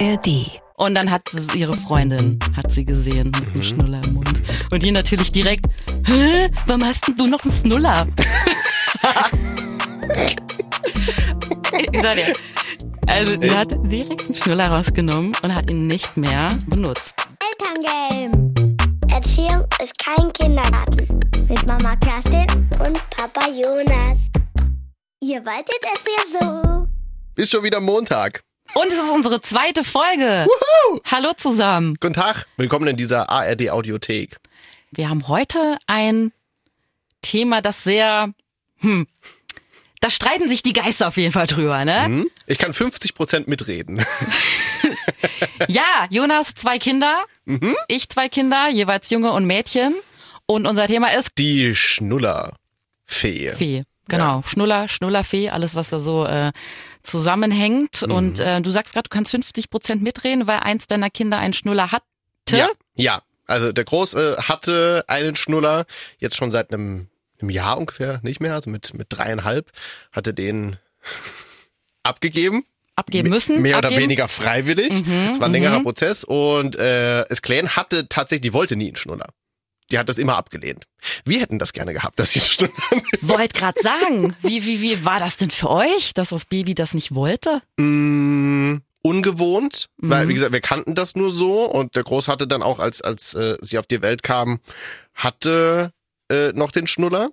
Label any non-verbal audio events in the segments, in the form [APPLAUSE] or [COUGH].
ARD. Und dann hat sie- ihre Freundin, hat sie gesehen, mit einem Schnuller im Mund. Und die natürlich direkt, hä, warum hast denn du noch einen Schnuller? [LAUGHS] ich sag dir, also die hat direkt einen Schnuller rausgenommen und hat ihn nicht mehr benutzt. Elterngame. Erziehung ist kein Kindergarten. Mit Mama Kerstin und Papa Jonas. Ihr wolltet es ja so. Ist schon wieder Montag. Und es ist unsere zweite Folge. Hallo zusammen. Guten Tag, willkommen in dieser ARD Audiothek. Wir haben heute ein Thema, das sehr, hm, da streiten sich die Geister auf jeden Fall drüber, ne? Hm? Ich kann 50% mitreden. [LAUGHS] Ja, Jonas zwei Kinder, ich zwei Kinder, jeweils Junge und Mädchen. Und unser Thema ist Die Schnullerfee. Fee. Genau, Schnuller, Schnullerfee, alles was da so äh, zusammenhängt. Und äh, du sagst gerade, du kannst 50 Prozent mitreden, weil eins deiner Kinder einen Schnuller hatte. Ja, ja. Also der Große hatte einen Schnuller, jetzt schon seit einem, einem Jahr ungefähr, nicht mehr, also mit, mit dreieinhalb, hatte den [LAUGHS] abgegeben. Abgeben müssen. Mehr oder abgeben. weniger freiwillig. Es war ein längerer Prozess und äh, es Clan hatte tatsächlich, die wollte nie einen Schnuller. Die hat das immer abgelehnt. Wir hätten das gerne gehabt, dass sie einen Schnuller [LAUGHS] Wollt grad sagen, wie, wie, wie war das denn für euch, dass das Baby das nicht wollte? Mm, ungewohnt, weil Mhm. wie gesagt, wir kannten das nur so und der Groß hatte dann auch, als als äh, sie auf die Welt kam, hatte äh, noch den Schnuller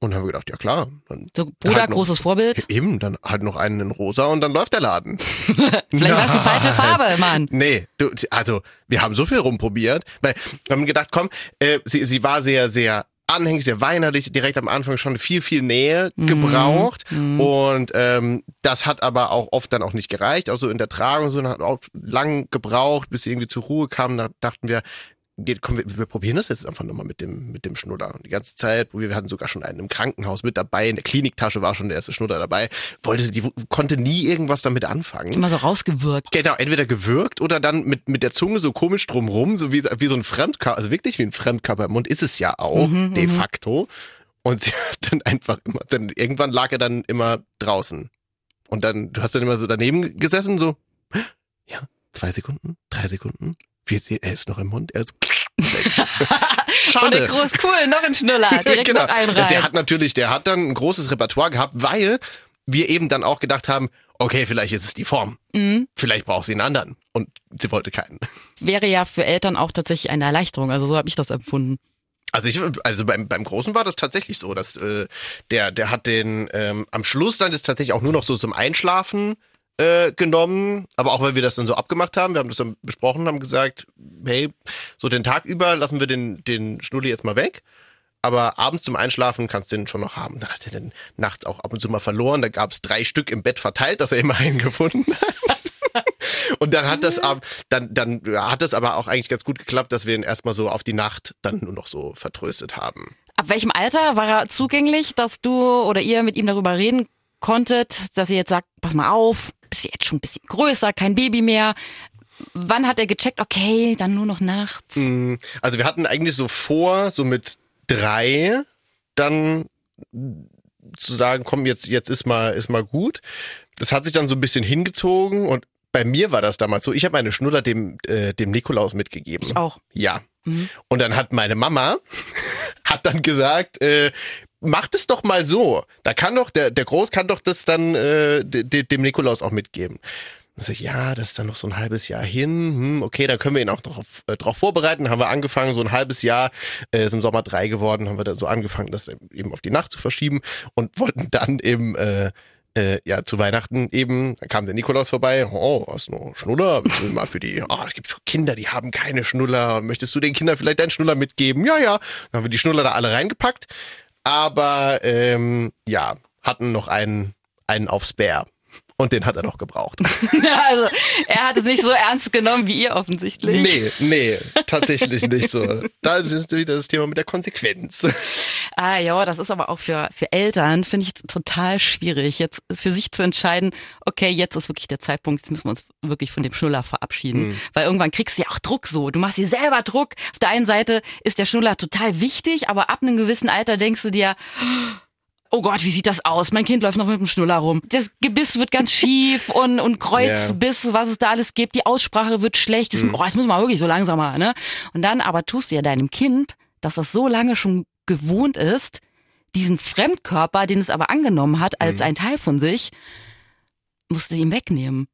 und haben wir gedacht, ja klar, dann So Bruder, Halt noch- großes Vorbild. eben, dann halt noch einen in rosa und dann läuft der Laden. [LAUGHS] Vielleicht war es die falsche Farbe, Mann. Nee, du, also wir haben so viel rumprobiert, weil wir haben gedacht, komm, äh, sie, sie war sehr, sehr anhänglich, sehr weinerlich, direkt am Anfang schon viel, viel Nähe Mhm. gebraucht und ähm, das hat aber auch oft dann auch nicht gereicht, also in der Tragung so hat auch lang gebraucht, bis sie irgendwie zur Ruhe kam, da dachten wir, wir, komm, wir, wir probieren das jetzt einfach nochmal mit dem, mit dem Schnuller. Und die ganze Zeit, wir, hatten sogar schon einen im Krankenhaus mit dabei, in der Kliniktasche war schon der erste Schnuller dabei, wollte sie, die konnte nie irgendwas damit anfangen. Immer so rausgewirkt. Genau, entweder gewürgt oder dann mit, mit der Zunge so komisch drumrum, so wie, wie so ein Fremdkörper, also wirklich wie ein Fremdkörper im Mund ist es ja auch, Mhm, de facto. Und sie [LAUGHS] hat dann einfach immer, dann irgendwann lag er dann immer draußen. Und dann, du hast dann immer so daneben gesessen, so, ja, zwei Sekunden, drei Sekunden, vier, Se- er ist noch im Mund, er ist [LAUGHS] Und der Schade. groß cool, noch ein Schnuller, [LAUGHS] direkt genau. noch einen rein. Der hat natürlich, der hat dann ein großes Repertoire gehabt, weil wir eben dann auch gedacht haben, okay, vielleicht ist es die Form. Mhm. Vielleicht braucht sie einen anderen. Und sie wollte keinen. [LAUGHS] Wäre ja für Eltern auch tatsächlich eine Erleichterung. Also so habe ich das empfunden. Also ich, also beim, beim Großen war das tatsächlich so, dass äh, der, der hat den ähm, am Schluss dann ist tatsächlich auch nur noch so zum Einschlafen äh, genommen, aber auch weil wir das dann so abgemacht haben, wir haben das dann besprochen, haben gesagt, hey, so den Tag über lassen wir den, den Schnulli jetzt mal weg. Aber abends zum Einschlafen kannst du den schon noch haben. Dann hat er den nachts auch ab und zu mal verloren. Da gab es drei Stück im Bett verteilt, dass er immer [LAUGHS] einen gefunden hat. [LAUGHS] Und dann hat das ab, dann, dann hat das aber auch eigentlich ganz gut geklappt, dass wir ihn erstmal so auf die Nacht dann nur noch so vertröstet haben. Ab welchem Alter war er zugänglich, dass du oder ihr mit ihm darüber reden konntet, dass ihr jetzt sagt, pass mal auf, bist jetzt schon ein bisschen größer, kein Baby mehr. Wann hat er gecheckt, okay, dann nur noch nachts? Mm, Also wir hatten eigentlich so vor, so mit drei dann zu sagen, komm, jetzt, jetzt ist mal, ist mal gut. Das hat sich dann so ein bisschen hingezogen und bei mir war das damals so, ich habe meine Schnuller dem, äh, dem Nikolaus mitgegeben. Ich auch. Ja. Und dann hat meine Mama, [LAUGHS] hat dann gesagt, äh, macht es doch mal so. Da kann doch, der, der Groß kann doch das dann äh, de, de, dem Nikolaus auch mitgeben. Und ich, ja, das ist dann noch so ein halbes Jahr hin. Hm, okay, dann können wir ihn auch drauf, äh, drauf vorbereiten. Haben wir angefangen, so ein halbes Jahr, äh, ist im Sommer drei geworden, haben wir dann so angefangen, das eben auf die Nacht zu verschieben und wollten dann eben äh, äh, ja, zu Weihnachten eben, da kam der Nikolaus vorbei, oh, hast du noch Schnuller? Willst du mal für die, oh, es gibt Kinder, die haben keine Schnuller. Möchtest du den Kindern vielleicht deinen Schnuller mitgeben? Ja, ja. Dann haben wir die Schnuller da alle reingepackt. Aber ähm, ja, hatten noch einen, einen auf Spare. Und den hat er noch gebraucht. [LAUGHS] also er hat es nicht so ernst genommen wie ihr offensichtlich. Nee, nee, tatsächlich nicht so. Da ist wieder das Thema mit der Konsequenz. Ah ja, das ist aber auch für, für Eltern, finde ich total schwierig, jetzt für sich zu entscheiden, okay, jetzt ist wirklich der Zeitpunkt, jetzt müssen wir uns wirklich von dem Schnuller verabschieden. Mhm. Weil irgendwann kriegst du ja auch Druck so. Du machst dir selber Druck. Auf der einen Seite ist der Schnuller total wichtig, aber ab einem gewissen Alter denkst du dir, oh Gott, wie sieht das aus? Mein Kind läuft noch mit dem Schnuller rum. Das Gebiss wird ganz schief [LAUGHS] und, und Kreuzbiss, was es da alles gibt. Die Aussprache wird schlecht. Das, oh, das muss man wirklich so langsamer, ne? Und dann aber tust du ja deinem Kind, dass das so lange schon gewohnt ist, diesen Fremdkörper, den es aber angenommen hat als ein Teil von sich, musst du ihm wegnehmen.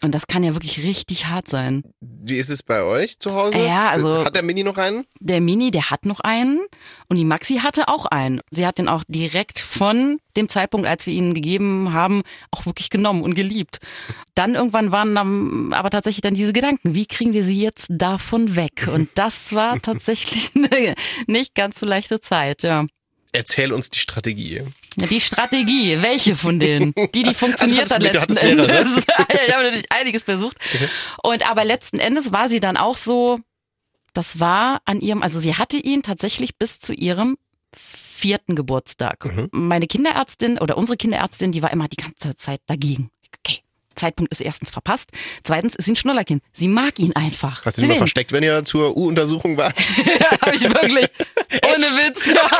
Und das kann ja wirklich richtig hart sein. Wie ist es bei euch zu Hause? Ja, also- Hat der Mini noch einen? Der Mini, der hat noch einen und die Maxi hatte auch einen. Sie hat den auch direkt von dem Zeitpunkt, als wir ihn gegeben haben, auch wirklich genommen und geliebt. Dann irgendwann waren dann aber tatsächlich dann diese Gedanken, wie kriegen wir sie jetzt davon weg? Und das war [LAUGHS] tatsächlich [LAUGHS] eine nicht ganz so leichte Zeit, ja. Erzähl uns die Strategie. Die Strategie, welche von denen? [LAUGHS] Die, die funktioniert hat du letzten hattest mehrere. Endes. [LAUGHS] ich habe natürlich einiges versucht. Und aber letzten Endes war sie dann auch so, das war an ihrem, also sie hatte ihn tatsächlich bis zu ihrem vierten Geburtstag. Mhm. Meine Kinderärztin oder unsere Kinderärztin, die war immer die ganze Zeit dagegen. Zeitpunkt ist erstens verpasst. Zweitens ist sie ein Schnullerkind. Sie mag ihn einfach. Hast du Sie ihn mal versteckt, wenn ihr zur U-Untersuchung wart? [LAUGHS] habe ich wirklich. [LAUGHS] Ohne Witz, ja.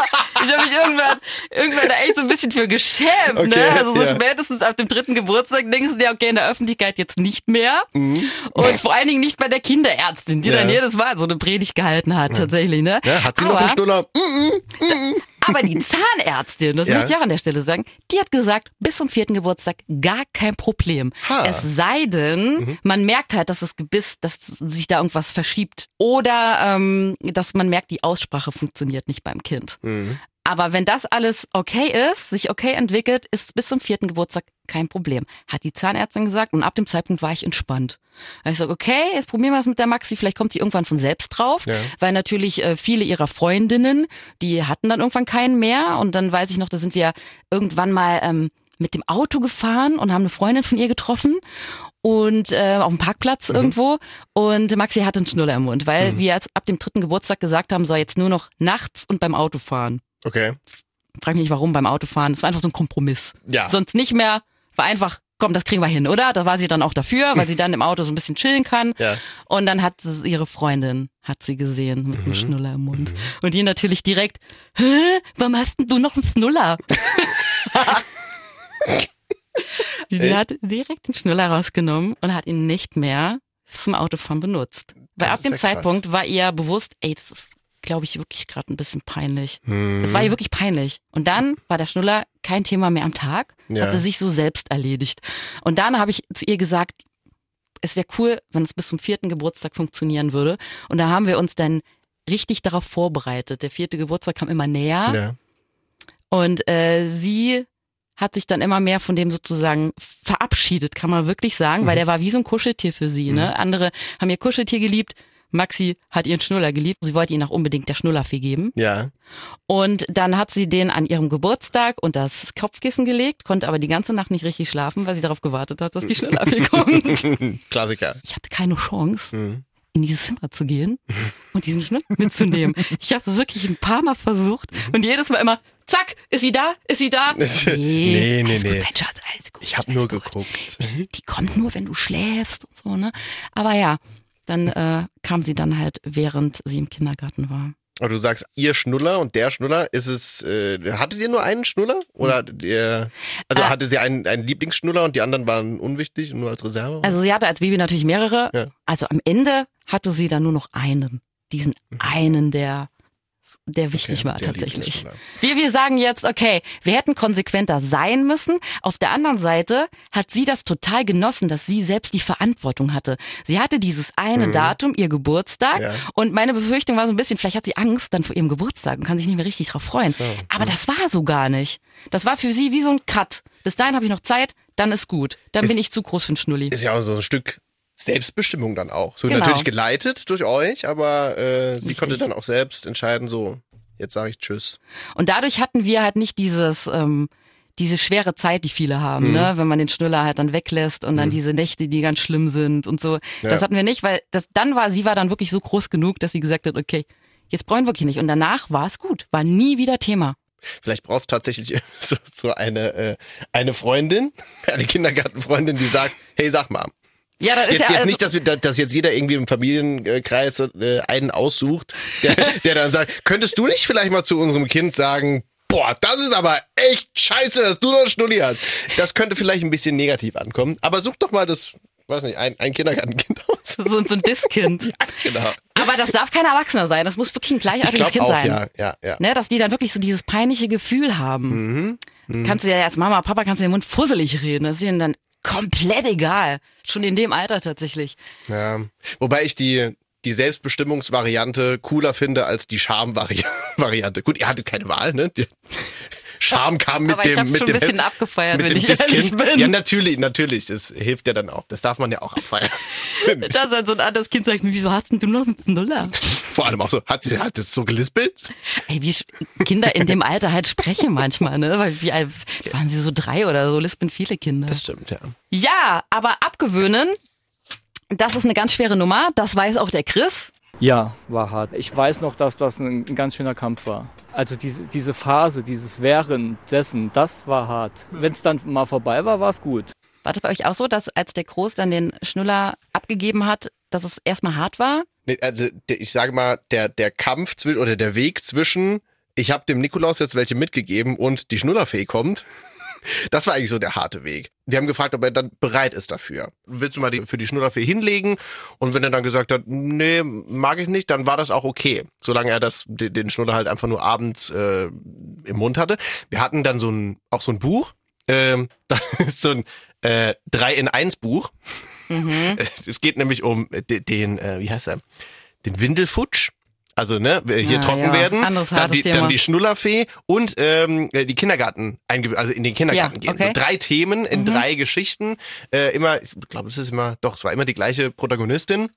Ich habe mich irgendwann, irgendwann da echt so ein bisschen für geschämt. Okay, ne? Also so ja. spätestens ab dem dritten Geburtstag denkst du dir, okay, in der Öffentlichkeit jetzt nicht mehr. Und vor allen Dingen nicht bei der Kinderärztin, die Mhm. Ja. dann jedes Mal so eine Predigt gehalten hat, tatsächlich. Ne? Ja, hat sie aber, noch einen Schnuller? Aber die Zahnärztin, das Ja. möchte ich auch an der Stelle sagen, die hat gesagt, bis zum vierten Geburtstag gar kein Problem. Ha. Es sei denn, man merkt halt, dass das Gebiss, dass sich da irgendwas verschiebt. Oder ähm, dass man merkt, die Aussprache funktioniert nicht beim Kind. Mhm. Aber wenn das alles okay ist, sich okay entwickelt, ist bis zum vierten Geburtstag kein Problem. Hat die Zahnärztin gesagt und ab dem Zeitpunkt war ich entspannt. Da hab ich sage, okay, jetzt probieren wir es mit der Maxi, vielleicht kommt sie irgendwann von selbst drauf, Ja. weil natürlich äh, viele ihrer Freundinnen, die hatten dann irgendwann keinen mehr und dann weiß ich noch, da sind wir irgendwann mal ähm, mit dem Auto gefahren und haben eine Freundin von ihr getroffen und äh, auf dem Parkplatz irgendwo und Maxi hatte einen Schnuller im Mund, weil wir jetzt ab dem dritten Geburtstag gesagt haben, soll jetzt nur noch nachts und beim Autofahren. Okay. Frag mich nicht warum beim Autofahren. Das war einfach so ein Kompromiss. Ja. Sonst nicht mehr. War einfach, komm, das kriegen wir hin, oder? Da war sie dann auch dafür, weil sie [LAUGHS] dann im Auto so ein bisschen chillen kann. Ja. Und dann hat sie- ihre Freundin, hat sie gesehen, mit einem Schnuller im Mund. Und die natürlich direkt, hä, warum hast denn du noch einen Schnuller? [LAUGHS] die, die hat direkt den Schnuller rausgenommen und hat ihn nicht mehr zum Autofahren benutzt. Weil Das ab dem ja. Zeitpunkt war ihr bewusst, ey, das ist, glaube ich, wirklich gerade ein bisschen peinlich. Hm. Es war ihr wirklich peinlich. Und dann war der Schnuller kein Thema mehr am Tag, Ja. hatte sich so selbst erledigt. Und dann habe ich zu ihr gesagt, es wäre cool, wenn es bis zum vierten Geburtstag funktionieren würde. Und da haben wir uns dann richtig darauf vorbereitet. Der vierte Geburtstag kam immer näher Ja. und äh, sie hat sich dann immer mehr von dem sozusagen verabschiedet, kann man wirklich sagen, weil der war wie so ein Kuscheltier für sie. Ne? Andere haben ihr Kuscheltier geliebt. Maxi hat ihren Schnuller geliebt. Sie wollte ihn auch unbedingt der Schnullerfee geben. Ja. Und dann hat sie den an ihrem Geburtstag unter das Kopfkissen gelegt, konnte aber die ganze Nacht nicht richtig schlafen, weil sie darauf gewartet hat, dass die Schnullerfee [LAUGHS] kommt. Klassiker. Ich hatte keine Chance, Mhm. in dieses Zimmer zu gehen und diesen Schnuller mitzunehmen. Ich habe es wirklich ein paar Mal versucht und jedes Mal immer, zack, ist sie da? Ist sie da? [LAUGHS] Nee, nee, alles nee. Gut, mein Schatz, alles gut. Ich habe nur gut. geguckt. Die, die kommt nur, wenn du schläfst und so, ne? Aber ja, dann äh, kam sie dann halt, während sie im Kindergarten war. Aber du sagst, ihr Schnuller und der Schnuller, ist es, äh, hattet ihr nur einen Schnuller? Oder hattet ihr, also Ah. hatte sie einen, einen Lieblingsschnuller und die anderen waren unwichtig und nur als Reserve? Also sie hatte als Baby natürlich mehrere. Ja. Also am Ende hatte sie dann nur noch einen. Diesen einen, der, der wichtig Okay, war der tatsächlich. Wir, wir sagen jetzt, okay, wir hätten konsequenter sein müssen. Auf der anderen Seite hat sie das total genossen, dass sie selbst die Verantwortung hatte. Sie hatte dieses eine Datum, ihr Geburtstag. Mhm. Ja. Und meine Befürchtung war so ein bisschen, vielleicht hat sie Angst dann vor ihrem Geburtstag und kann sich nicht mehr richtig drauf freuen. So, Aber das war so gar nicht. Das war für sie wie so ein Cut. Bis dahin habe ich noch Zeit, dann ist gut. Dann Ist- bin ich zu groß für einen Schnulli. Ist ja auch so ein Stück Selbstbestimmung dann auch. So Genau. natürlich geleitet durch euch, aber äh, sie Richtig. konnte dann auch selbst entscheiden, so, jetzt sage ich Tschüss. Und dadurch hatten wir halt nicht dieses, ähm, diese schwere Zeit, die viele haben, Mhm. ne? wenn man den Schnuller halt dann weglässt und dann diese Nächte, die ganz schlimm sind und so. Ja. Das hatten wir nicht, weil das dann war, sie war dann wirklich so groß genug, dass sie gesagt hat, okay, jetzt brauchen wir wirklich nicht. Und danach war es gut, war nie wieder Thema. Vielleicht brauchst du tatsächlich [LAUGHS] so, so eine, äh, eine Freundin, eine Kindergartenfreundin, die sagt, hey, sag mal. Ja, das ist Jetzt, ja jetzt also, nicht, dass, wir, dass jetzt jeder irgendwie im Familienkreis äh, einen aussucht, der, [LAUGHS] der dann sagt, könntest du nicht vielleicht mal zu unserem Kind sagen, boah, das ist aber echt scheiße, dass du noch einen Schnulli hast. Das könnte vielleicht ein bisschen negativ ankommen. Aber such doch mal das, weiß nicht, ein, ein Kindergartenkind aus. So, so ein Disskind. [LAUGHS] Ja, genau. Aber das darf kein Erwachsener sein. Das muss wirklich ein Ich gleichaltriges glaube Kind auch, sein. ja, ja, ja. Ne, dass die dann wirklich so dieses peinliche Gefühl haben. Mhm. Kannst du ja als Mama, Papa kannst du den Mund fusselig reden. Das ist ihnen dann komplett egal. Schon in dem Alter tatsächlich. Ja. Wobei ich die, die Selbstbestimmungsvariante cooler finde als die Scham-Variante. [LAUGHS] Gut, ihr hattet keine Wahl, ne? Scham kam mit Aber ich dem, hab's mit schon dem ein bisschen abgefeiert, mit wenn dem ich ehrlich bin. Ja, natürlich, natürlich. Das hilft ja dann auch. Das darf man ja auch abfeiern. [LAUGHS] Da ist so ein anderes Kind sagt mir, wieso hast denn du noch einen Nuller? Vor allem auch so, hat sie hat es so gelispelt? Ey, wie Kinder in dem Alter halt sprechen manchmal, ne? Weil wie alt waren sie so drei oder so, lispeln viele Kinder. Das stimmt, ja. Ja, aber abgewöhnen, das ist eine ganz schwere Nummer. Das weiß auch der Chris. Ja, war hart. Ich weiß noch, dass das ein, ein ganz schöner Kampf war. Also diese, diese Phase, dieses Währenddessen, das war hart. Wenn es dann mal vorbei war, war es gut. War das bei euch auch so, dass als der Groß dann den Schnuller abgegeben hat, dass es erstmal hart war? Nee, also ich sage mal, der, der Kampf zwischen oder der Weg zwischen, ich habe dem Nikolaus jetzt welche mitgegeben und die Schnullerfee kommt, das war eigentlich so der harte Weg. Wir haben gefragt, ob er dann bereit ist dafür. Willst du mal die, für die Schnullerfee hinlegen? Und wenn er dann gesagt hat, nee, mag ich nicht, dann war das auch okay. Solange er das, den den halt einfach nur abends äh, im Mund hatte. Wir hatten dann so ein, auch so ein Buch. Ähm, [LAUGHS] das ist so ein äh, 3 in 1 Buch. [LAUGHS] Es geht nämlich um de- den, äh, wie heißt er? Den Windelfutsch. Also, ne, hier Ah, trocken ja. werden. Anderes dann, die, Thema. dann die Schnullerfee und ähm, die Kindergarten, also in den Kindergarten Ja, gehen. okay. Mhm. So drei Themen in drei Geschichten. Äh, immer, ich glaube, es ist immer, doch, es war immer die gleiche Protagonistin,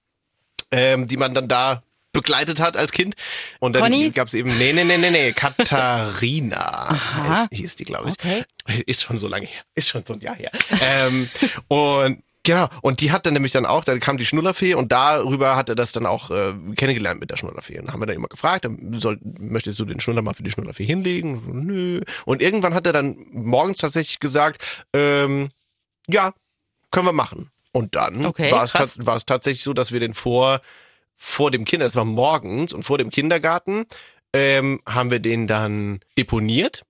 ähm, die man dann da begleitet hat als Kind. Und dann gab es eben, nee, nee, nee, nee, nee, Katharina hieß, hieß die, glaube ich. Okay. Ist schon so lange her. Ist schon so ein Jahr her. ähm, und genau, und die hat dann nämlich dann auch, da kam die Schnullerfee und darüber hat er das dann auch äh, kennengelernt mit der Schnullerfee. Und dann haben wir dann immer gefragt, soll, möchtest du den Schnuller mal für die Schnullerfee hinlegen? Und so, Nö. Und irgendwann hat er dann morgens tatsächlich gesagt, ähm, ja, können wir machen. Und dann Okay, war es ta- war es tatsächlich so, dass wir den vor vor dem Kinder, es war morgens und vor dem Kindergarten, ähm, haben wir den dann deponiert.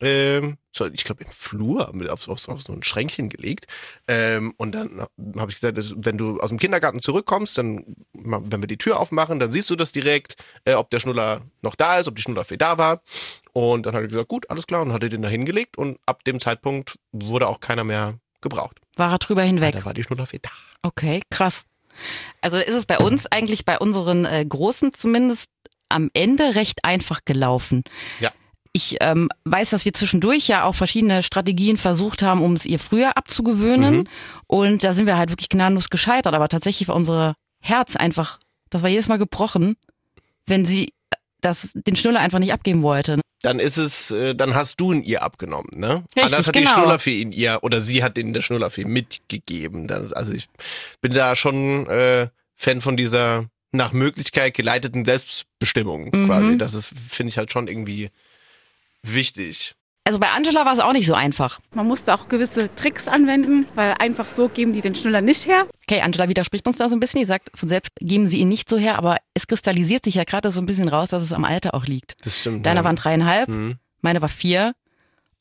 Ähm, ich glaube im Flur, haben wir auf, auf, auf so ein Schränkchen gelegt. Ähm, und dann habe ich gesagt, dass, wenn du aus dem Kindergarten zurückkommst, dann, wenn wir die Tür aufmachen, dann siehst du das direkt, äh, ob der Schnuller noch da ist, ob die Schnullerfee da war. Und dann hat er gesagt, gut, alles klar, und hat er den da hingelegt. Und ab dem Zeitpunkt wurde auch keiner mehr gebraucht. War er drüber hinweg? Da war die Schnullerfee da. Okay, krass. Also ist es bei uns eigentlich, bei unseren äh, Großen zumindest, am Ende recht einfach gelaufen. Ja. Ich ähm, weiß, dass wir zwischendurch ja auch verschiedene Strategien versucht haben, um es ihr früher abzugewöhnen. Mhm. Und da sind wir halt wirklich gnadenlos gescheitert. Aber tatsächlich war unser Herz einfach, das war jedes Mal gebrochen, wenn sie das, den Schnuller einfach nicht abgeben wollte. dann ist es, äh, dann hast du ihn ihr abgenommen, ne? Richtig, Anders hat genau. die Schnullerfee ihn ihr oder sie hat den der Schnullerfee mitgegeben. Das, also ich bin da schon äh, Fan von dieser nach Möglichkeit geleiteten Selbstbestimmung Mhm. quasi. Das ist, finde ich halt schon irgendwie wichtig. Also bei Angela war es auch nicht so einfach. Man musste auch gewisse Tricks anwenden, weil einfach so geben die den Schnuller nicht her. Okay, Angela widerspricht uns da so ein bisschen. Die sagt, von selbst geben sie ihn nicht so her, aber es kristallisiert sich ja gerade so ein bisschen raus, dass es am Alter auch liegt. Das stimmt. Deiner ja. waren dreieinhalb, Mhm. meine war vier.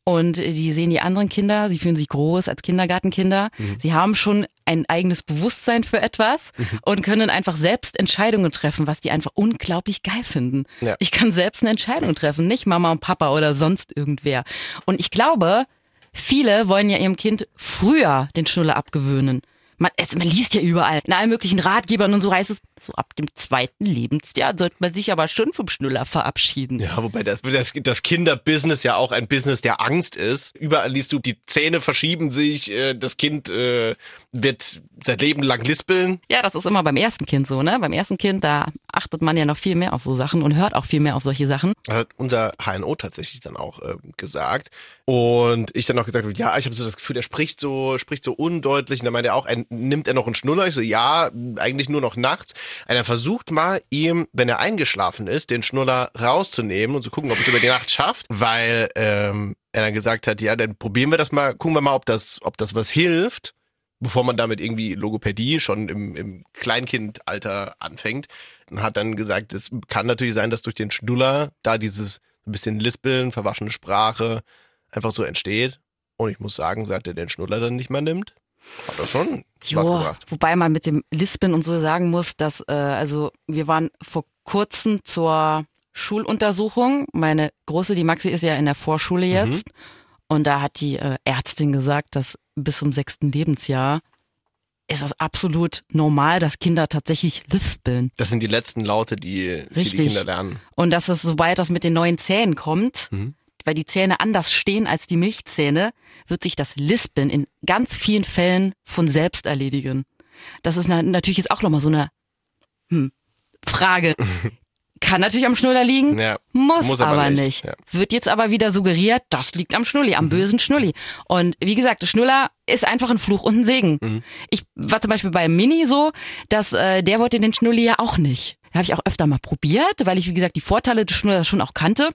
Und die sehen die anderen Kinder, sie fühlen sich groß als Kindergartenkinder. Mhm. Sie haben schon ein eigenes Bewusstsein für etwas und können einfach selbst Entscheidungen treffen, was die einfach unglaublich geil finden. Ja. Ich kann selbst eine Entscheidung treffen, nicht Mama und Papa oder sonst irgendwer. Und ich glaube, viele wollen ja ihrem Kind früher den Schnuller abgewöhnen. Man, es, man liest ja überall, in allen möglichen Ratgebern und so heißt es, so ab dem zweiten Lebensjahr sollte man sich aber schon vom Schnuller verabschieden. Ja, wobei das, das, das Kinderbusiness ja auch ein Business der Angst ist. Überall liest du, die Zähne verschieben sich, äh, das Kind äh, wird sein Leben lang lispeln. Ja, das ist immer beim ersten Kind so, ne? Beim ersten Kind, da achtet man ja noch viel mehr auf so Sachen und hört auch viel mehr auf solche Sachen. hat unser HNO tatsächlich dann auch äh, gesagt. Und ich dann auch gesagt ja, ich habe so das Gefühl, er spricht so, spricht so undeutlich. Und dann meinte er auch, ein, nimmt er noch einen Schnuller? Ich so, ja, eigentlich nur noch nachts. Und er versucht mal, ihm, wenn er eingeschlafen ist, den Schnuller rauszunehmen und zu gucken, ob es über die Nacht schafft, weil ähm, er dann gesagt hat, ja, dann probieren wir das mal, gucken wir mal, ob das, ob das was hilft, bevor man damit irgendwie Logopädie schon im, im Kleinkindalter anfängt. Und hat dann gesagt, es kann natürlich sein, dass durch den Schnuller da dieses ein bisschen Lispeln, verwaschene Sprache einfach so entsteht. Und ich muss sagen, seit er den Schnuller dann nicht mehr nimmt, hat er schon Spaß Joa, gebracht. wobei man mit dem Lispeln und so sagen muss, dass, äh, also wir waren vor kurzem zur Schuluntersuchung. Meine Große, die Maxi, ist ja in der Vorschule jetzt. Und da hat die äh, Ärztin gesagt, dass bis zum sechsten Lebensjahr ist das absolut normal, dass Kinder tatsächlich lispeln. Das sind die letzten Laute, die die, die Richtig. Kinder lernen. Und dass es, sobald das mit den neuen Zähnen kommt, Mhm. weil die Zähne anders stehen als die Milchzähne, wird sich das Lispeln in ganz vielen Fällen von selbst erledigen. Das ist na natürlich jetzt auch nochmal so eine hm, Frage. [LAUGHS] Kann natürlich am Schnuller liegen, Ja. muss, Muss aber nicht, nicht. ja. Wird jetzt aber wieder suggeriert, das liegt am Schnulli, am bösen Schnulli. Und wie gesagt, der Schnuller ist einfach ein Fluch und ein Segen. Mhm. Ich war zum Beispiel bei Mini so, dass äh, der wollte den Schnulli ja auch nicht. Habe ich auch öfter mal probiert, weil ich, wie gesagt, die Vorteile des Schnullers schon auch kannte.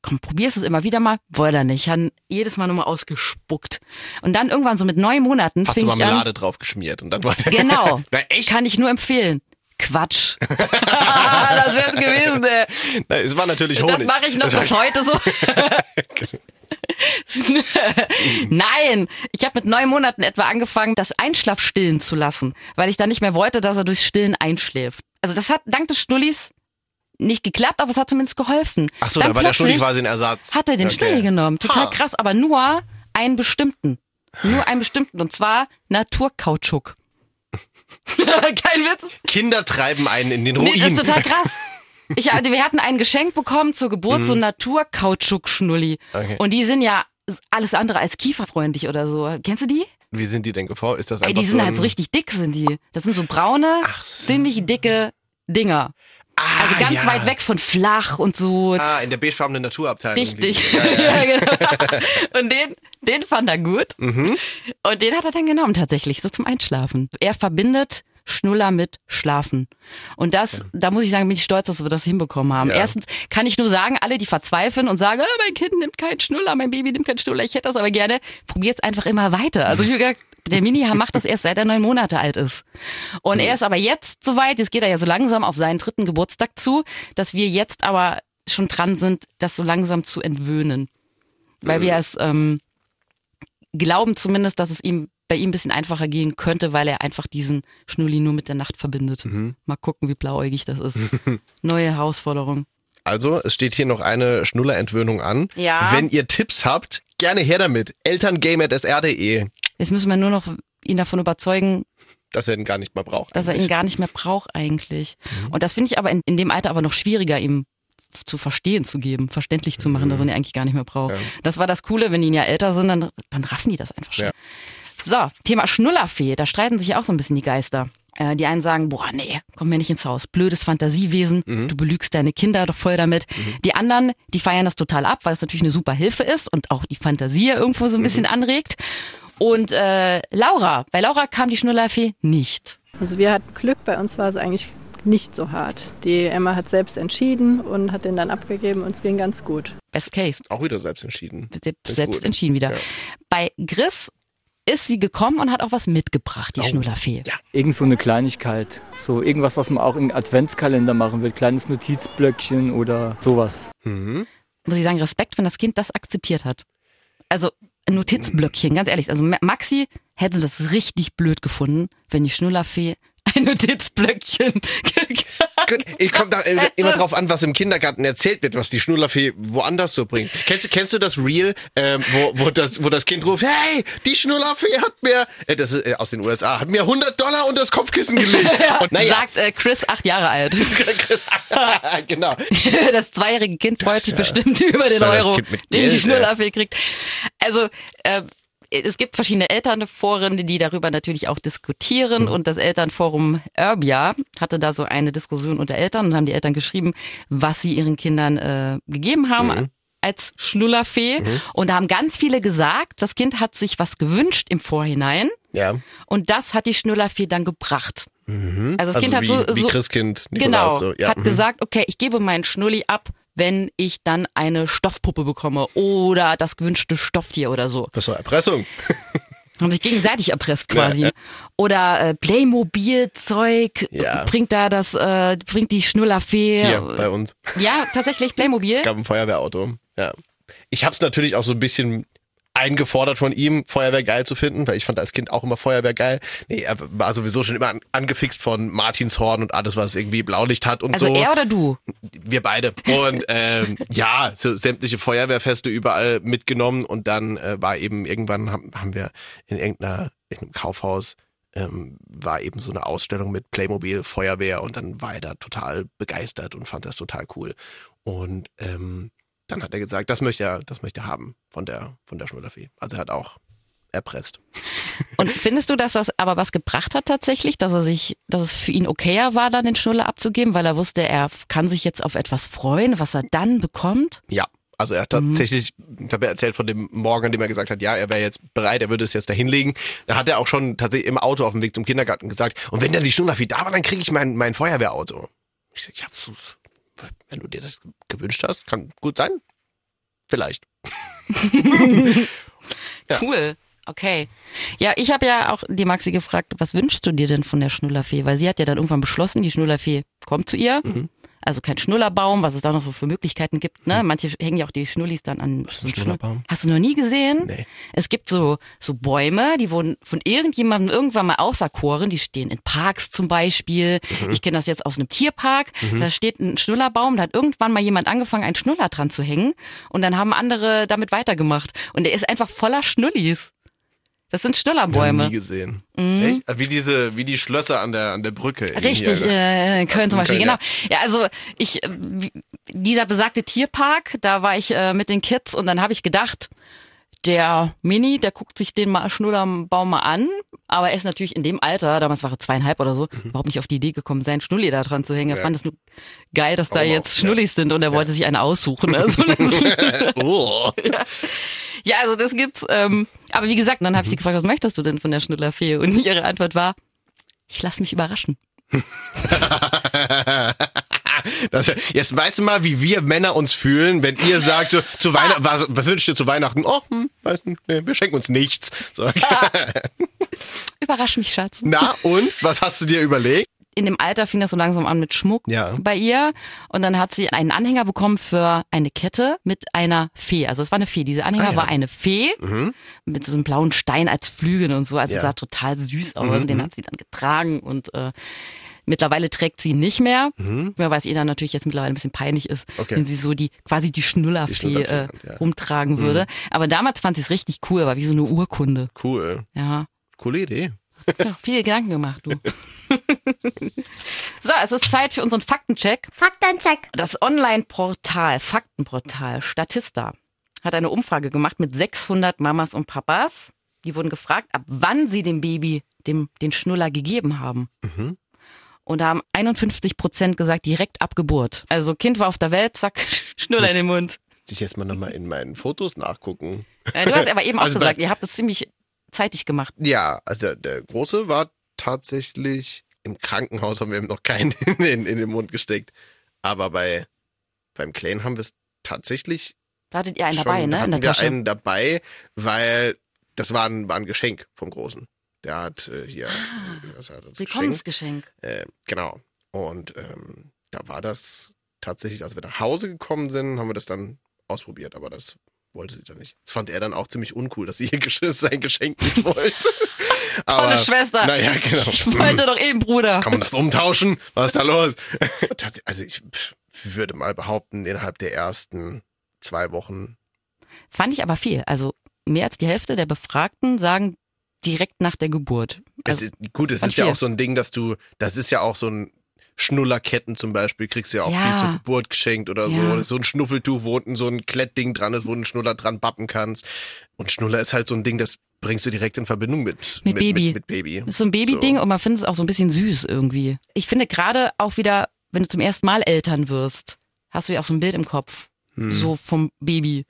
Komm, probierst es immer wieder mal. Wollte er nicht. Hat jedes Mal nochmal ausgespuckt. Und dann irgendwann so mit neun Monaten Hast du fing ich an. Marmelade drauf geschmiert und dann war Genau. [LAUGHS] Na echt? Kann ich nur empfehlen. Quatsch. [LAUGHS] das wär's gewesen, ey. Na, es war natürlich Honig. Das mache ich noch Das bis heute so. [LAUGHS] Nein, ich habe mit neun Monaten etwa angefangen, das Einschlaf stillen zu lassen, weil ich dann nicht mehr wollte, dass er durchs Stillen einschläft. Also das hat dank des Schnullis nicht geklappt, aber es hat zumindest geholfen. Ach so, dann war der plötzlich quasi ein Ersatz. Hat er den Okay. Schnulli genommen. Total Ha. krass, aber nur einen bestimmten. Nur einen bestimmten und zwar Naturkautschuk. [LAUGHS] Kein Witz. Kinder treiben einen in den Nee, Ruin. das ist total krass. [LAUGHS] Ich, also wir hatten ein Geschenk bekommen zur Geburt, so ein Naturkautschuk-Schnulli. Mhm. Okay. Und die sind ja alles andere als kieferfreundlich oder so. Kennst du die? Wie sind die denn geformt? Ist das Ey, einfach die sind so halt so richtig dick, sind die. Das sind so braune, so. ziemlich dicke Dinger. Ah, Also ganz ja. weit weg von flach und so. Ah, in der beigefarbenen Naturabteilung. Richtig. [LAUGHS] Ja, ja. Ja, genau. Und den, den fand er gut. Mhm. Und den hat er dann genommen, tatsächlich, so zum Einschlafen. Er verbindet Schnuller mit Schlafen. Und das, da muss ich sagen, bin ich stolz, dass wir das hinbekommen haben. Ja. Erstens kann ich nur sagen, alle, die verzweifeln und sagen, "Ah, mein Kind nimmt keinen Schnuller, mein Baby nimmt keinen Schnuller, ich hätte das aber gerne, probiert's einfach immer weiter. Also ich hab gesagt, der Mini macht das erst seit er neun Monate alt ist. Und er ist aber jetzt soweit, jetzt geht er ja so langsam auf seinen dritten Geburtstag zu, dass wir jetzt aber schon dran sind, das so langsam zu entwöhnen. Weil wir es ähm, glauben zumindest, dass es ihm bei ihm ein bisschen einfacher gehen könnte, weil er einfach diesen Schnulli nur mit der Nacht verbindet. Mhm. Mal gucken, wie blauäugig das ist. [LAUGHS] Neue Herausforderung. Also, es steht hier noch eine Schnullerentwöhnung an. Ja. Wenn ihr Tipps habt, gerne her damit. Elterngame.sr.de. Jetzt müssen wir nur noch ihn davon überzeugen, Dass er ihn gar nicht mehr braucht. dass er ihn gar nicht mehr braucht eigentlich. Und das finde ich aber in, in dem Alter aber noch schwieriger, ihm zu verstehen zu geben, verständlich zu machen, dass er ihn eigentlich gar nicht mehr braucht. Ja. Das war das Coole, wenn die ihn ja älter sind, dann, dann raffen die das einfach schon. Ja. So, Thema Schnullerfee, da streiten sich ja auch so ein bisschen die Geister. Äh, die einen sagen, boah, nee, komm mir nicht ins Haus. Blödes Fantasiewesen, du belügst deine Kinder doch voll damit. Die anderen, die feiern das total ab, weil es natürlich eine super Hilfe ist und auch die Fantasie irgendwo so ein bisschen anregt. Und äh, Laura, bei Laura kam die Schnullerfee nicht. Also wir hatten Glück, bei uns war es eigentlich nicht so hart. Die Emma hat selbst entschieden und hat den dann abgegeben und es ging ganz gut. Best Case. Auch wieder selbst entschieden. Selbst gut. entschieden wieder. Ja. Bei Gris ist sie gekommen und hat auch was mitgebracht, die Oh. Schnullerfee. Ja. Irgend so eine Kleinigkeit. So irgendwas, was man auch im Adventskalender machen will. Kleines Notizblöckchen oder sowas. Mhm. Muss ich sagen, Respekt, wenn das Kind das akzeptiert hat. Also Notizblöckchen, ganz ehrlich. Also Ma- Maxi hätte das richtig blöd gefunden, wenn die Schnullerfee ein [LAUGHS] Notizblöckchen Gut, ich komme da immer drauf an, was im Kindergarten erzählt wird, was die Schnullerfee woanders so bringt. Kennst du, kennst du das Reel, ähm, wo, wo, das, wo das Kind ruft, hey, die Schnullerfee hat mir, äh, das ist äh, aus den USA, hat mir 100 Dollar unter das Kopfkissen gelegt. [LAUGHS] Und naja, Sagt äh, Chris, acht Jahre alt. [LAUGHS] genau. das zweijährige Kind freut sich ja- bestimmt über den ja Euro, den die. Schnullerfee kriegt. Also, äh, es gibt verschiedene Elternforen, die darüber natürlich auch diskutieren. Und das Elternforum Erbia hatte da so eine Diskussion unter Eltern und haben die Eltern geschrieben, was sie ihren Kindern äh, gegeben haben. als Schnullerfee. Und da haben ganz viele gesagt, das Kind hat sich was gewünscht im Vorhinein. Ja. Und das hat die Schnullerfee dann gebracht. Also das Also Kind hat wie, so, wie so Christkind, Genau, Nikolaus. So. Ja. hat mhm. gesagt, okay, ich gebe meinen Schnulli ab, wenn ich dann eine Stoffpuppe bekomme oder das gewünschte Stofftier oder so. Das war Erpressung. [LAUGHS] Haben sich gegenseitig erpresst quasi. Ja, ja. Oder äh, Playmobil-Zeug Ja. bringt da das, äh, bringt die Schnullerfee. Hier bei uns. Ja, tatsächlich Playmobil. [LAUGHS] Es gab ein Feuerwehrauto. Ja. Ich habe es natürlich auch so ein bisschen eingefordert von ihm, Feuerwehr geil zu finden, weil ich fand als Kind auch immer Feuerwehr geil. Nee, er war sowieso schon immer an, angefixt von Martinshorn und alles, was irgendwie Blaulicht hat und Also so. er oder du? Wir beide. Und [LAUGHS] ähm, ja, so sämtliche Feuerwehrfeste überall mitgenommen und dann äh, war eben irgendwann haben, haben wir in irgendeiner in einem Kaufhaus ähm, war eben so eine Ausstellung mit Playmobil Feuerwehr und dann war er da total begeistert und fand das total cool. Und ähm, dann hat er gesagt, das möchte er, das möchte er haben von der von der Schnullerfee. Also er hat auch erpresst. [LAUGHS] Und findest du, dass das aber was gebracht hat tatsächlich, dass er sich, dass es für ihn okayer war, dann den Schnuller abzugeben, weil er wusste, er kann sich jetzt auf etwas freuen, was er dann bekommt? Ja. Also er hat Mhm. tatsächlich, ich habe ja erzählt von dem Morgen, an dem er gesagt hat, ja, er wäre jetzt bereit, er würde es jetzt da hinlegen. Da hat er auch schon tatsächlich im Auto auf dem Weg zum Kindergarten gesagt, und wenn dann die Schnullerfee da war, dann kriege ich mein, mein Feuerwehrauto. Ich sag, ja, wenn du dir das gewünscht hast, kann gut sein. Vielleicht. [LAUGHS] Ja. Cool. Okay. Ja, ich habe ja auch die Maxi gefragt, was wünschst du dir denn von der Schnullerfee? Weil sie hat ja dann irgendwann beschlossen, die Schnullerfee kommt zu ihr. Mhm. Also kein Schnullerbaum, was es da noch so für Möglichkeiten gibt. Ne? Manche hängen ja auch die Schnullis dann an. Was ist so ein Schnullerbaum? Hast du noch nie gesehen? Nee. Es gibt so, so Bäume, die wurden von irgendjemandem irgendwann mal auserkoren. Die stehen in Parks zum Beispiel. Mhm. Ich kenne das jetzt aus einem Tierpark. Da steht ein Schnullerbaum. Da hat irgendwann mal jemand angefangen, einen Schnuller dran zu hängen. Und dann haben andere damit weitergemacht. Und der ist einfach voller Schnullis. Das sind Schnullerbäume. nie gesehen. Echt? Also Wie diese, wie die Schlösser an der, an der Brücke. in Richtig, hier. äh, in Köln zum In Beispiel, Köln, genau. Ja, also ich, äh, dieser besagte Tierpark, da war ich äh, mit den Kids und dann habe ich gedacht, der Mini, der guckt sich den mal Schnullerbaum mal an, aber er ist natürlich in dem Alter, damals war er zweieinhalb oder so, überhaupt nicht auf die Idee gekommen, seinen Schnulli da dran zu hängen. Er Mhm. Ja. fand es nur geil, dass da Warum auch? jetzt Schnullis sind und er wollte sich eine aussuchen. [LAUGHS] Also [LAUGHS] Oh. ja, also das gibt's. Ähm, aber wie gesagt, dann habe ich Mhm. sie gefragt, was möchtest du denn von der Schnullerfee? Und [LAUGHS] ihre Antwort war, ich lass mich überraschen. [LAUGHS] Das, jetzt weißt du mal, wie wir Männer uns fühlen, wenn ihr sagt, so, zu Weihnachten, [LAUGHS] was, was wünschst du dir zu Weihnachten? Oh, hm, wir schenken uns nichts. So. Überrasch mich, Schatz. Na, und? Was hast du dir überlegt? In dem Alter fing das so langsam an mit Schmuck Ja. bei ihr. Und dann hat sie einen Anhänger bekommen für eine Kette mit einer Fee. Also es war eine Fee. Dieser Anhänger Ah, ja. war eine Fee Mhm. mit so einem blauen Stein als Flügel und so. Also Ja. sah total süß aus. Mhm, Den mhm. hat sie dann getragen und äh, mittlerweile trägt sie ihn nicht mehr. Mhm. Weil es ihr dann natürlich jetzt mittlerweile ein bisschen peinlich ist, Okay. wenn sie so die quasi die Schnullerfee, äh, ja. Mhm. rumtragen würde. Aber damals fand sie es richtig cool, war wie so eine Urkunde. Cool. Ja. Coole Idee. Ja, viele Gedanken gemacht, du. so, es ist Zeit für unseren Faktencheck. Faktencheck. Das Online-Portal, Faktenportal Statista hat eine Umfrage gemacht mit 600 Mamas und Papas. Die wurden gefragt, ab wann sie dem Baby dem, den Schnuller gegeben haben. Mhm. Und da haben 51 Prozent gesagt, direkt ab Geburt. Also Kind war auf der Welt, zack, [LAUGHS] Schnuller in den Mund. Ich jetzt mal nochmal in meinen Fotos nachgucken. Äh, Du hast aber eben auch Also gesagt, ihr habt das ziemlich zeitig gemacht. Ja, also der, Große war tatsächlich im Krankenhaus, haben wir ihm noch keinen [LAUGHS] in, den- in den Mund gesteckt. Aber bei beim Kleinen haben wir es tatsächlich Da hattet ihr einen schon, dabei, da ne? In der wir Tasche. einen dabei, weil das war ein, war ein Geschenk vom Großen. Der hat äh, hier äh, was hat. Willkommensgeschenk. Äh, genau. Und ähm, da war das tatsächlich, als wir nach Hause gekommen sind, haben wir das dann ausprobiert, aber das wollte sie dann nicht. Das fand er dann auch ziemlich uncool, dass sie ihr Gesch sein Geschenk nicht [LAUGHS] wollte. Tolle aber, Schwester. Naja, genau. Ich wollte doch eben, Bruder. Kann man das umtauschen? Was ist da los? [LAUGHS] Also ich würde mal behaupten, innerhalb der ersten zwei Wochen. Fand ich aber viel. Also mehr als die Hälfte der Befragten sagen direkt nach der Geburt. Es Also, ist, gut, es ist ja viel. auch so ein Ding, dass du, das ist ja auch so ein Schnullerketten zum Beispiel, kriegst du ja auch Ja. viel zur Geburt geschenkt oder so. Ja. So ein Schnuffeltuch, wo unten so ein Klettding dran ist, wo du einen Schnuller dran bappen kannst. Und Schnuller ist halt so ein Ding, das bringst du direkt in Verbindung mit, Mit Baby. Mit, mit Baby. das ist so ein Babyding So. und man findet es auch so ein bisschen süß irgendwie. Ich finde gerade auch wieder, wenn du zum ersten Mal Eltern wirst, hast du ja auch so ein Bild im Kopf. Hm. So vom Baby.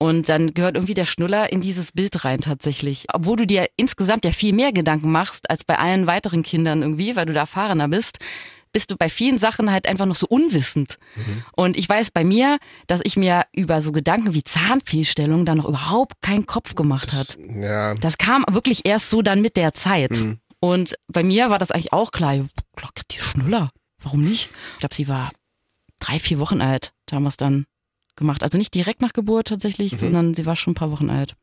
Und dann gehört irgendwie der Schnuller in dieses Bild rein tatsächlich. Obwohl du dir insgesamt ja viel mehr Gedanken machst als bei allen weiteren Kindern irgendwie, weil du da erfahrener bist, bist du bei vielen Sachen halt einfach noch so unwissend. Und ich weiß bei mir, dass ich mir über so Gedanken wie Zahnfehlstellung da noch überhaupt keinen Kopf gemacht hat. Ja. Das kam wirklich erst so dann mit der Zeit. Mhm. Und bei mir war das eigentlich auch klar. Klar, die Schnuller. Warum nicht? Ich glaube, sie war drei, vier Wochen alt. Da haben wir es dann gemacht. Also nicht direkt nach Geburt tatsächlich, Mhm. sondern sie war schon ein paar Wochen alt.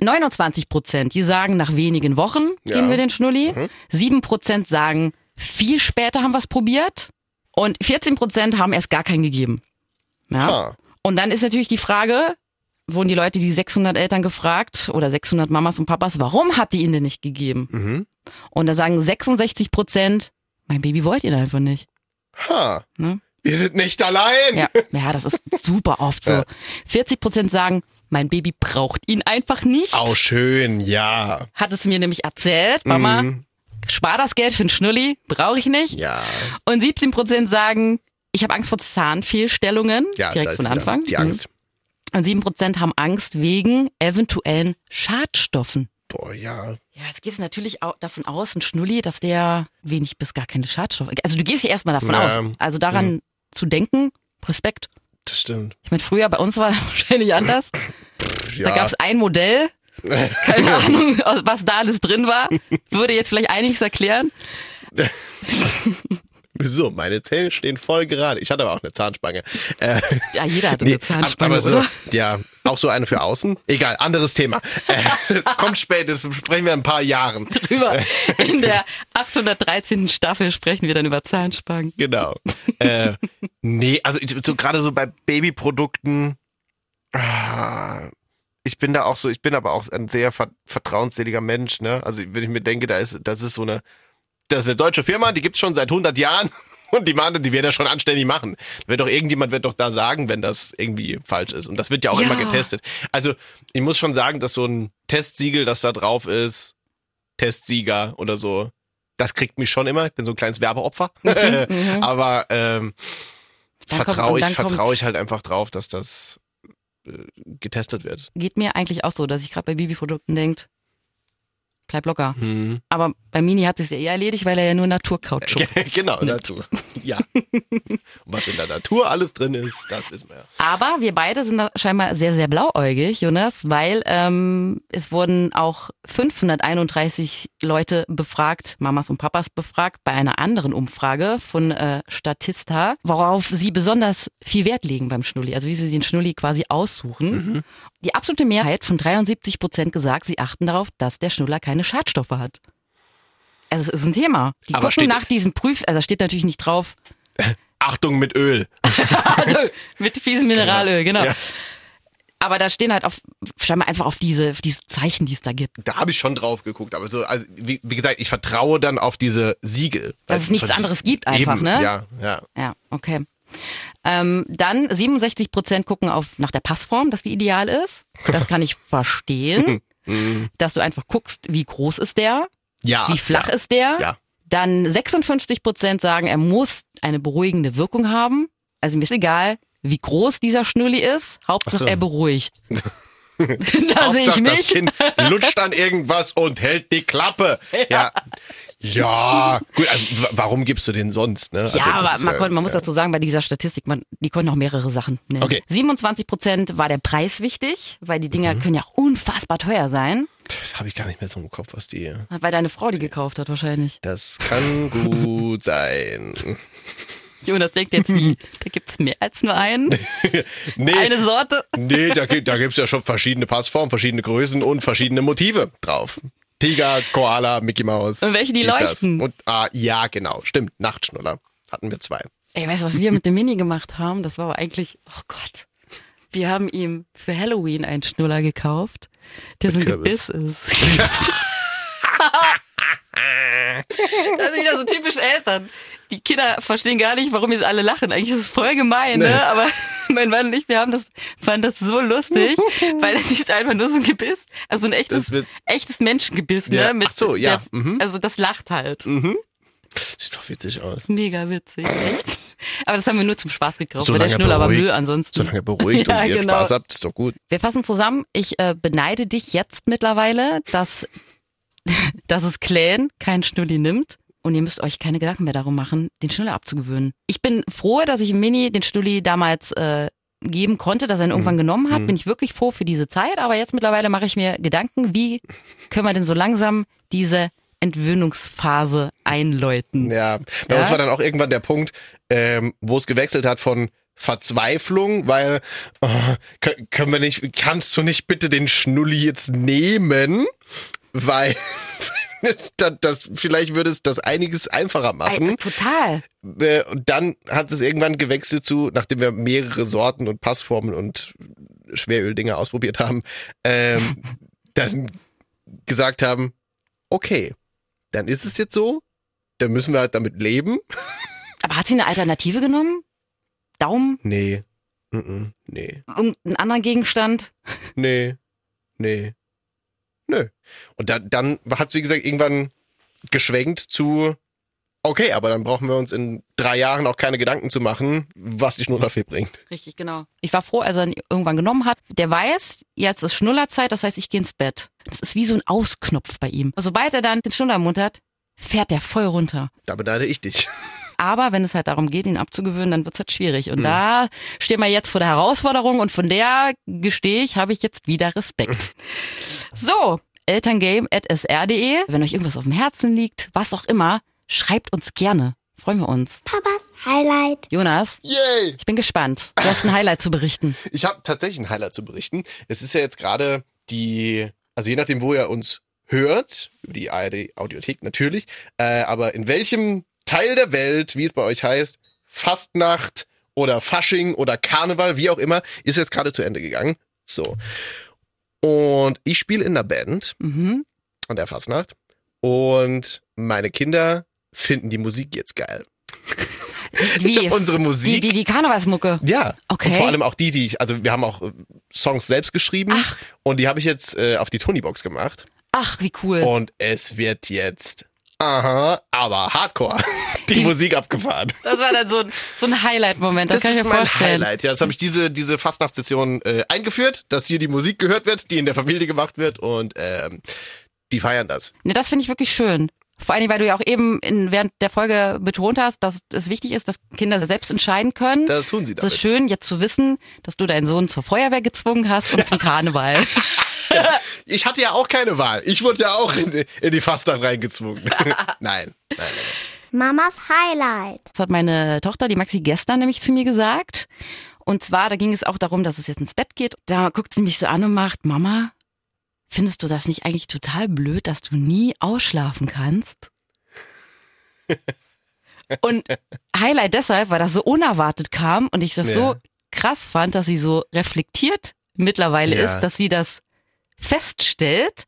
29 Prozent, die sagen, nach wenigen Wochen Ja. geben wir den Schnulli. Mhm. 7 Prozent sagen, viel später haben wir es probiert. Und 14 Prozent haben erst gar keinen gegeben. Ja. Ha. Und dann ist natürlich die Frage, wurden die Leute, die 600 Eltern gefragt oder 600 Mamas und Papas, warum habt ihr ihn denn nicht gegeben? Mhm. Und da sagen 66 Prozent, mein Baby wollt ihr einfach nicht. Ha. Ne? Wir sind nicht allein. Ja, ja, das ist super oft so. [LAUGHS] Ja. 40 Prozent sagen, mein Baby braucht ihn einfach nicht. Auch schön, ja. Hat es mir nämlich erzählt, Mama, Mhm. Spar das Geld für einen Schnulli, brauche ich nicht. Ja. Und 17 Prozent sagen, ich habe Angst vor Zahnfehlstellungen, Ja, direkt von Anfang. Die Angst. Mhm. Und 7 Prozent haben Angst wegen eventuellen Schadstoffen. Boah, ja. Ja, jetzt gehst du natürlich auch davon aus, ein Schnulli, dass der wenig bis gar keine Schadstoffe. Also du gehst ja erstmal davon Ja. aus. Also daran zu denken, Respekt. Das stimmt. Ich meine, früher bei uns war das [LAUGHS] wahrscheinlich anders. Ja. Da gab es ein Modell, keine Ahnung, was da alles drin war. Würde jetzt vielleicht einiges erklären. Wieso? Meine Zähne stehen voll gerade. Ich hatte aber auch eine Zahnspange. Äh, Ja, jeder hatte nee, eine Zahnspange, aber so, oder? Ja, auch so eine für außen. Egal, anderes Thema. Äh, [LAUGHS] kommt spät, das besprechen wir in ein paar Jahren. Drüber. In der 813. Staffel sprechen wir dann über Zahnspangen. Genau. äh, nee, also so gerade so bei Babyprodukten, ah, ich bin da auch so, ich bin aber auch ein sehr ver vertrauensseliger Mensch, ne? Also wenn ich mir denke, da ist, das ist so eine, das ist eine deutsche Firma, die gibt's schon seit 100 Jahren [LAUGHS] und die machen, die werden das schon anständig machen. Wird doch irgendjemand wird doch da sagen, wenn das irgendwie falsch ist und das wird ja auch Ja. immer getestet. Also ich muss schon sagen, dass so ein Testsiegel, das da drauf ist, Testsieger oder so, das kriegt mich schon immer. Ich bin so ein kleines Werbeopfer. Mhm. [LAUGHS] Aber ähm, vertraue ich, vertraue ich halt einfach drauf, dass das getestet wird. Geht mir eigentlich auch so, dass ich gerade bei Babyprodukten denkt, bleib locker. Hm. Aber bei Mini hat es ja eh erledigt, weil er ja nur Naturkraut [LAUGHS] schupft. genau, dazu. Ja. Und was in der Natur alles drin ist, das wissen wir ja. Aber wir beide sind da scheinbar sehr, sehr blauäugig, Jonas, weil ähm, es wurden auch 531 Leute befragt, Mamas und Papas befragt, bei einer anderen Umfrage von äh, Statista, worauf sie besonders viel Wert legen beim Schnulli, also wie sie den Schnulli quasi aussuchen. Die absolute Mehrheit von 73 Prozent gesagt, sie achten darauf, dass der Schnuller keine Schadstoffe hat. Also es ist ein Thema. Die Aber gucken nach diesem Prüf, also da steht natürlich nicht drauf, [LAUGHS] Achtung mit Öl. [LAUGHS] also, mit fiesem Mineralöl, genau. Ja. Aber da stehen halt auf, scheinbar einfach auf diese, auf diese Zeichen, die es da gibt. Da habe ich schon drauf geguckt. Aber so, also, wie, wie gesagt, ich vertraue dann auf diese Siegel. Dass es nichts Weil- anderes gibt einfach, Eben, ne? Ja, ja. Ja, okay. Ähm, dann 67 Prozent gucken auf nach der Passform, dass die ideal ist. Das kann ich [LAUGHS] verstehen, Mhm. dass du einfach guckst, wie groß ist der, Ja. wie flach ja. ist der. Ja. Dann 56 Prozent sagen, er muss eine beruhigende Wirkung haben. Also mir ist egal, wie groß dieser Schnulli ist. Hauptsache Ach so. er beruhigt. [LAUGHS] [LAUGHS] da sehe ich Hauptsache, das mich. Kind lutscht an irgendwas und hält die Klappe. Ja. Ja, [LAUGHS] gut, also, warum gibst du den sonst, ne? Also, Ja, aber man, ja- konnte, man muss ja. dazu sagen, bei dieser Statistik, man, die konnten auch mehrere Sachen nennen. Okay. 27 Prozent war der Preis wichtig, weil die Mhm. Dinger können ja auch unfassbar teuer sein. Das habe ich gar nicht mehr so im Kopf, was die. Weil deine Frau die gekauft hat wahrscheinlich. Das kann gut [LAUGHS] sein. [LAUGHS] Jonas denkt jetzt wie, da gibt's mehr als nur einen, Nee, eine Sorte. nee da, gibt- da gibt's ja schon verschiedene Passformen, verschiedene Größen und verschiedene Motive drauf. Tiger, Koala, Mickey Mouse. Und welche, die das. leuchten. Und, ah, ja, genau. Stimmt. Nachtschnuller. Hatten wir zwei. Ey, weißt du, was wir mit dem Mini gemacht haben? Das war aber eigentlich, oh Gott. Wir haben ihm für Halloween einen Schnuller gekauft, der so ein Kürbis. Gebiss ist. [LAUGHS] [LAUGHS] Das ist wieder so typisch Eltern. Die Kinder verstehen gar nicht, warum jetzt alle lachen. Eigentlich ist es voll gemein, ne? Aber [LAUGHS] mein Mann und ich, wir haben das, fanden das so lustig, [LAUGHS] weil das ist einfach nur so ein Gebiss. Also ein echtes, echtes Menschengebiss, Ja, ne? Mit ach so, ja, Der, mhm. Also das lacht halt. Sieht doch witzig aus. Mega witzig, echt. Aber das haben wir nur zum Spaß gekauft, weil der Schnuller war Müll ansonsten. Solange beruhigt [LAUGHS] Ja, und ihr genau. Spaß habt, ist doch gut. Wir fassen zusammen. Ich äh, beneide dich jetzt mittlerweile, dass, dass es Clan kein Schnulli nimmt. Und ihr müsst euch keine Gedanken mehr darum machen, den Schnuller abzugewöhnen. Ich bin froh, dass ich Mini den Stulli damals äh, geben konnte, dass er ihn irgendwann genommen hat. Bin ich wirklich froh für diese Zeit. Aber jetzt mittlerweile mache ich mir Gedanken, wie können wir denn so langsam diese Entwöhnungsphase einläuten? Ja, bei Ja? uns war dann auch irgendwann der Punkt, ähm, wo es gewechselt hat von Verzweiflung, weil oh, kö- können wir nicht, kannst du nicht bitte den Schnulli jetzt nehmen, weil [LAUGHS] das, das vielleicht würde es das einiges einfacher machen. Total. Äh, Und dann hat es irgendwann gewechselt zu, nachdem wir mehrere Sorten und Passformen und Schweröldinger ausprobiert haben, ähm, [LAUGHS] dann gesagt haben, okay, dann ist es jetzt so, dann müssen wir halt damit leben. [LAUGHS] Aber hat sie eine Alternative genommen? Daumen? Nee, mm nee, Irgendeinen anderen Gegenstand? nee, nee, nö. Und dann, dann hat es, wie gesagt, irgendwann geschwenkt zu, okay, aber dann brauchen wir uns in drei Jahren auch keine Gedanken zu machen, was die Schnullerfee bringt. Richtig, genau. Ich war froh, als er ihn irgendwann genommen hat. Der weiß, jetzt ist Schnullerzeit, das heißt, ich gehe ins Bett. Das ist wie so ein Ausknopf bei ihm. Sobald er dann den Schnuller im Mund hat, fährt der voll runter. Da beneide ich dich. Aber wenn es halt darum geht, ihn abzugewöhnen, dann wird's halt schwierig. Und da stehen wir jetzt vor der Herausforderung und von der gestehe ich, habe ich jetzt wieder Respekt. [LAUGHS] so, elterngame.sr.de. Wenn euch irgendwas auf dem Herzen liegt, was auch immer, schreibt uns gerne. Freuen wir uns. Papas Highlight. Jonas, Yay! ich bin gespannt. Du hast ein Highlight zu berichten. [LAUGHS] Ich habe tatsächlich ein Highlight zu berichten. Es ist ja jetzt gerade die, also je nachdem, wo ihr uns hört, über die ARD Audiothek natürlich, äh, aber in welchem Teil der Welt, wie es bei euch heißt, Fastnacht oder Fasching oder Karneval, wie auch immer, ist jetzt gerade zu Ende gegangen. So. Und ich spiele in der Band Mhm. an der Fastnacht und meine Kinder finden die Musik jetzt geil. Ich Wie? habe unsere Die, Musik die, die Karnevalsmucke. ja. Okay. Und vor allem auch die, die ich, also wir haben auch äh, Songs selbst geschrieben Ach. und die habe ich jetzt äh, auf die Tonybox gemacht Ach, wie cool. und es wird jetzt, aha, aber Hardcore, [LAUGHS] die, Die- Musik abgefahren. Das war dann so ein, so ein Highlight-Moment, das, kann ich ist mir mein vorstellen. Highlight. Ja, das habe ich diese diese Fastnachtssession äh, eingeführt, dass hier die Musik gehört wird, die in der Familie gemacht wird und ähm, die feiern das. Ne, das finde ich wirklich schön. Vor allem, weil du ja auch eben in, während der Folge betont hast, dass es wichtig ist, dass Kinder selbst entscheiden können. Das tun sie Das ist damit. schön, jetzt zu wissen, dass du deinen Sohn zur Feuerwehr gezwungen hast und zum Karneval. [LAUGHS] Ich hatte ja auch keine Wahl. Ich wurde ja auch in, in die Fastnacht reingezwungen. [LAUGHS] nein, nein, nein. Mamas Highlight. Das hat meine Tochter, die Maxi, gestern nämlich zu mir gesagt. Und zwar, da ging es auch darum, dass es jetzt ins Bett geht. Da guckt sie mich so an und macht, Mama, findest du das nicht eigentlich total blöd, dass du nie ausschlafen kannst? [LAUGHS] und Highlight deshalb, weil das so unerwartet kam und ich das Ja. so krass fand, dass sie so reflektiert mittlerweile Ja. ist, dass sie das feststellt.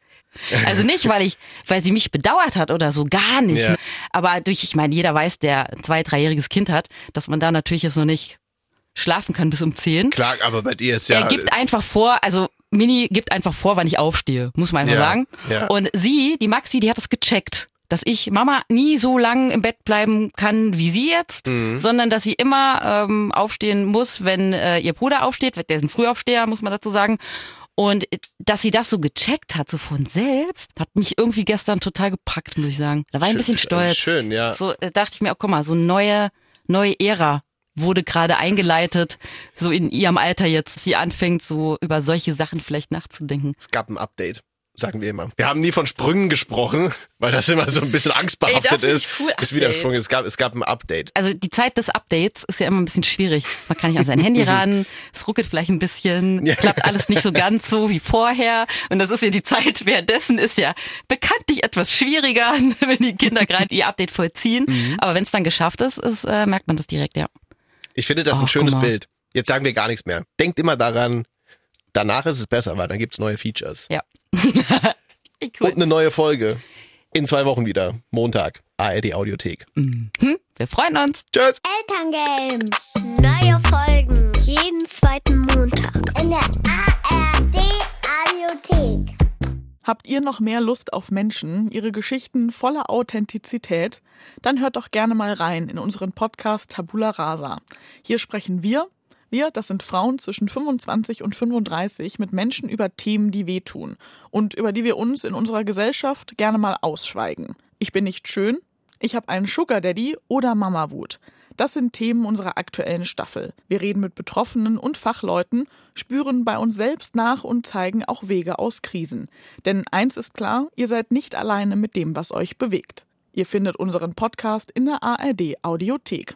Also nicht, weil ich, weil sie mich bedauert hat oder so, gar nicht. Ja. Aber durch, ich meine, jeder weiß, der ein zwei-, dreijähriges Kind hat, dass man da natürlich jetzt noch nicht schlafen kann bis um zehn. Klar, aber bei dir ist ja. er gibt einfach vor, also Mini gibt einfach vor, wann ich aufstehe, muss man einfach Ja, sagen. ja. Und sie, die Maxi, die hat es gecheckt, dass ich Mama nie so lang im Bett bleiben kann wie sie jetzt, Mhm. sondern dass sie immer ähm, aufstehen muss, wenn äh, ihr Bruder aufsteht. Der ist ein Frühaufsteher, muss man dazu sagen. Und äh, dass sie das so gecheckt hat, so von selbst, hat mich irgendwie gestern total gepackt, muss ich sagen. Da war ich ein bisschen stolz. Schön, ja. So äh, dachte ich mir, oh, guck mal, so eine neue, neue Ära wurde gerade eingeleitet, so in ihrem Alter jetzt, sie anfängt, so über solche Sachen vielleicht nachzudenken. Es gab ein Update, sagen wir immer. Wir haben nie von Sprüngen gesprochen, [LAUGHS] weil das immer so ein bisschen angstbehaftet Ey, ist. cool, ist wieder. Sprung. Es gab, es gab ein Update. Also die Zeit des Updates ist ja immer ein bisschen schwierig. Man kann nicht an sein Handy [LAUGHS] ran, es ruckelt vielleicht ein bisschen, klappt alles nicht so ganz so wie vorher. Und das ist ja die Zeit währenddessen ist ja bekanntlich etwas schwieriger, [LAUGHS] wenn die Kinder gerade ihr Update vollziehen. Mhm. Aber wenn es dann geschafft ist, ist äh, merkt man das direkt, ja. Ich finde das Ach, ein schönes. Bild. Jetzt sagen wir gar nichts mehr. Denkt immer daran, danach ist es besser, weil dann gibt's neue Features. Ja. [LAUGHS] Cool. Und eine neue Folge. In zwei Wochen wieder. Montag. ARD Audiothek. Hm, wir freuen uns. Tschüss. Elterngame. Neue Folgen. Jeden zweiten Montag. In der ARD Audiothek. Habt ihr noch mehr Lust auf Menschen, ihre Geschichten voller Authentizität? Dann hört doch gerne mal rein in unseren Podcast Tabula Rasa. Hier sprechen wir, wir, das sind Frauen zwischen 25 und 35, mit Menschen über Themen, die wehtun und über die wir uns in unserer Gesellschaft gerne mal ausschweigen. Ich bin nicht schön, Ich habe einen Sugar Daddy oder Mama Wut. Das sind Themen unserer aktuellen Staffel. Wir reden mit Betroffenen und Fachleuten, spüren bei uns selbst nach und zeigen auch Wege aus Krisen. Denn eins ist klar, ihr seid nicht alleine mit dem, was euch bewegt. Ihr findet unseren Podcast in der ARD Audiothek.